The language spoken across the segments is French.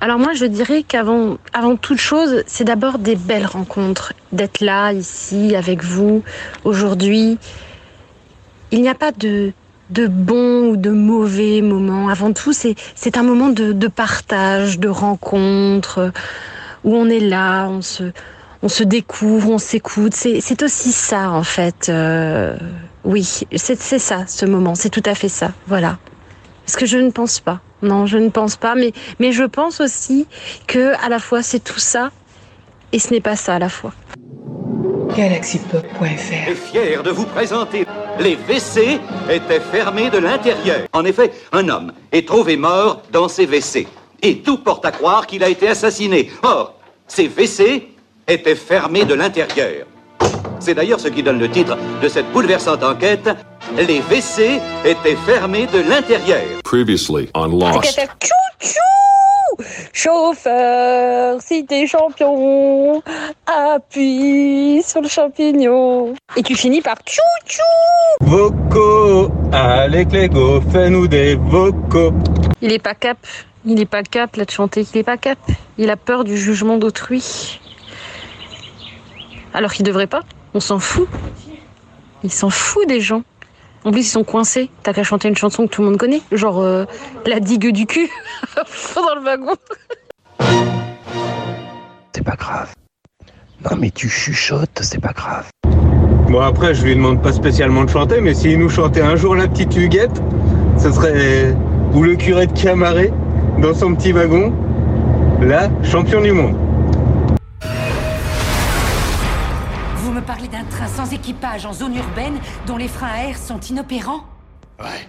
Alors moi, je dirais qu'avant avant toute chose, c'est d'abord des belles rencontres, d'être là, ici, avec vous, aujourd'hui. Il n'y a pas de, de bons ou de mauvais moments. Avant tout, c'est un moment de, de partage, de rencontre, où on est là, on se, on se découvre, on s'écoute. C'est aussi ça, en fait. Euh, oui, c'est ça, ce moment. C'est tout à fait ça. Voilà. Parce que je ne pense pas. Non, je ne pense pas. Mais, mais je pense aussi que à la fois c'est tout ça et ce n'est pas ça à la fois. Galaxypop.fr est fier de vous présenter les WC étaient fermés de l'intérieur. En effet, un homme est trouvé mort dans ses WC. Et tout porte à croire qu'il a été assassiné. Or, ces WC étaient fermés de l'intérieur. C'est d'ailleurs ce qui donne le titre de cette bouleversante enquête. Les WC étaient fermés de l'intérieur. Previously on Lost. Chou-chou Chauffeur, si t'es champion, appuie sur le champignon. Et tu finis par chou-chou Vocaux, allez Clégo, fais-nous des vocaux. Il est pas cap, il est pas cap là de chanter, il est pas cap. Il a peur du jugement d'autrui. Alors qu'il devrait pas, on s'en fout. Il s'en fout des gens. En plus, ils sont coincés. T'as qu'à chanter une chanson que tout le monde connaît, genre euh, La digue du cul dans le wagon. C'est pas grave. Non mais tu chuchotes, c'est pas grave. Bon après, je lui demande pas spécialement de chanter, mais s'il nous chantait un jour la petite Huguette, ce serait ou le curé de Camaret dans son petit wagon, là, champion du monde. Train sans équipage en zone urbaine dont les freins à air sont inopérants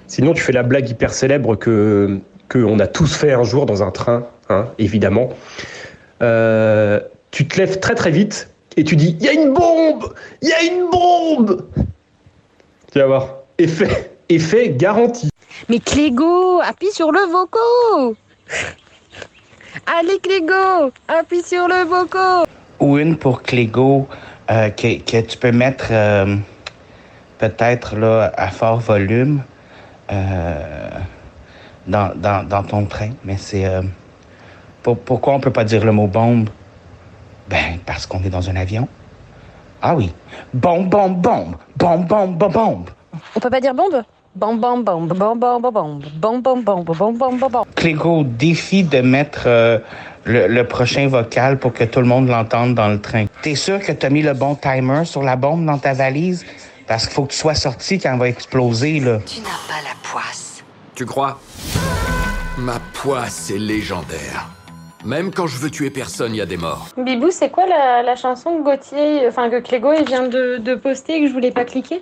Sinon, tu fais la blague hyper célèbre que qu'on a tous fait un jour dans un train, hein, évidemment. Euh, tu te lèves très très vite et tu dis il y a une bombe, il y a une bombe. Tu vas voir, effet, effet garanti. Mais Clégo, appuie sur le voco Allez Clégo, appuie sur le voco ou une pour Clégo euh, que, que tu peux mettre euh, peut-être là à fort volume euh, dans, dans, dans ton train. Mais c'est euh, pour- pourquoi on peut pas dire le mot bombe Ben parce qu'on est dans un avion. Ah oui, bombe bombe bombe bombe bombe bombe bombe. On peut pas dire bombe Bombe, bombe, bombe, bombe, bombe, bombe, bombe, bombe, bombe, bombe, bombe, bombe. Clégo défie de mettre euh, le, le prochain vocal pour que tout le monde l'entende dans le train. T'es sûr que t'as mis le bon timer sur la bombe dans ta valise? Parce qu'il faut que tu sois sorti quand elle va exploser, là. Tu n'as pas la poisse. Tu crois? Ma poisse est légendaire. Même quand je veux tuer personne, il y a des morts. Bibou, c'est quoi la, la chanson que Gauthier, enfin que Clégo il vient de, de poster et que je voulais pas cliquer?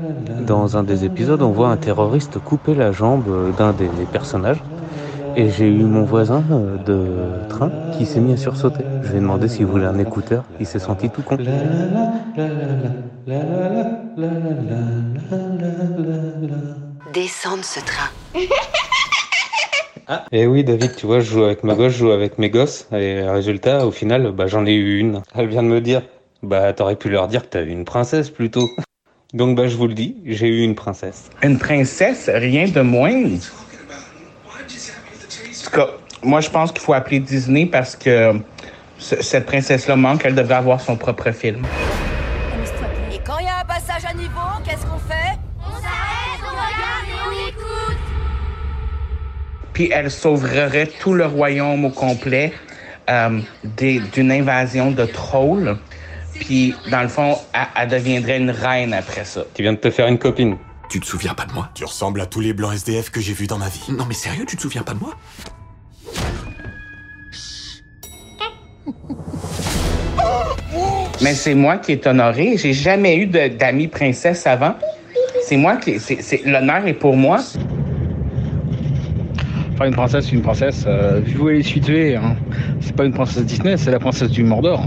dans un des épisodes, on voit un terroriste couper la jambe d'un des personnages. Et j'ai eu mon voisin euh, de train qui s'est mis à sursauter. Je lui ai demandé s'il voulait un écouteur. Il s'est senti tout con. Descends de ce train. Et oui, David, tu vois, je joue avec ma gosse, je joue avec mes gosses. Et résultat, au final, bah, j'en ai eu une. Elle vient de me dire, bah, t'aurais pu leur dire que t'as eu une princesse plutôt. Donc, bah, je vous le dis, j'ai eu une princesse. Une princesse, rien de moindre. En tout cas, moi, je pense qu'il faut appeler Disney parce que ce- cette princesse-là manque. Elle devrait avoir son propre film. Et quand il y a un passage à niveau, qu'est-ce qu'on fait? On s'arrête, on regarde et on écoute. Puis elle sauverait tout le royaume au complet euh, des- d'une invasion de trolls. Puis, dans le fond, elle, elle deviendrait une reine après ça. Tu viens de te faire une copine. Tu te souviens pas de moi? Tu ressembles à tous les blancs SDF que j'ai vus dans ma vie. Non mais sérieux, tu te souviens pas de moi? Mais c'est moi qui est honoré. J'ai jamais eu d'amis princesse avant. C'est moi qui. L'honneur est pour moi. Enfin, une princesse, une princesse, euh, vu où elle est située, hein. C'est pas une princesse Disney, c'est la princesse du Mordor.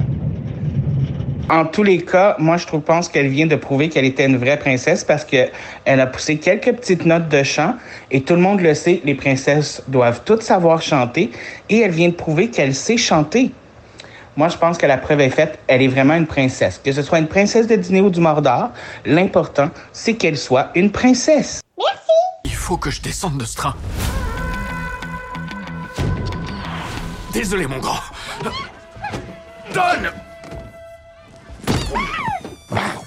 En tous les cas, moi, je trouve, pense qu'elle vient de prouver qu'elle était une vraie princesse parce que elle a poussé quelques petites notes de chant et tout le monde le sait, les princesses doivent toutes savoir chanter et elle vient de prouver qu'elle sait chanter. Moi, je pense que la preuve est faite, elle est vraiment une princesse. Que ce soit une princesse de Disney ou du Mordor, l'important, c'est qu'elle soit une princesse. Il faut que je descende de ce train. Désolé, mon grand. Donne Wow.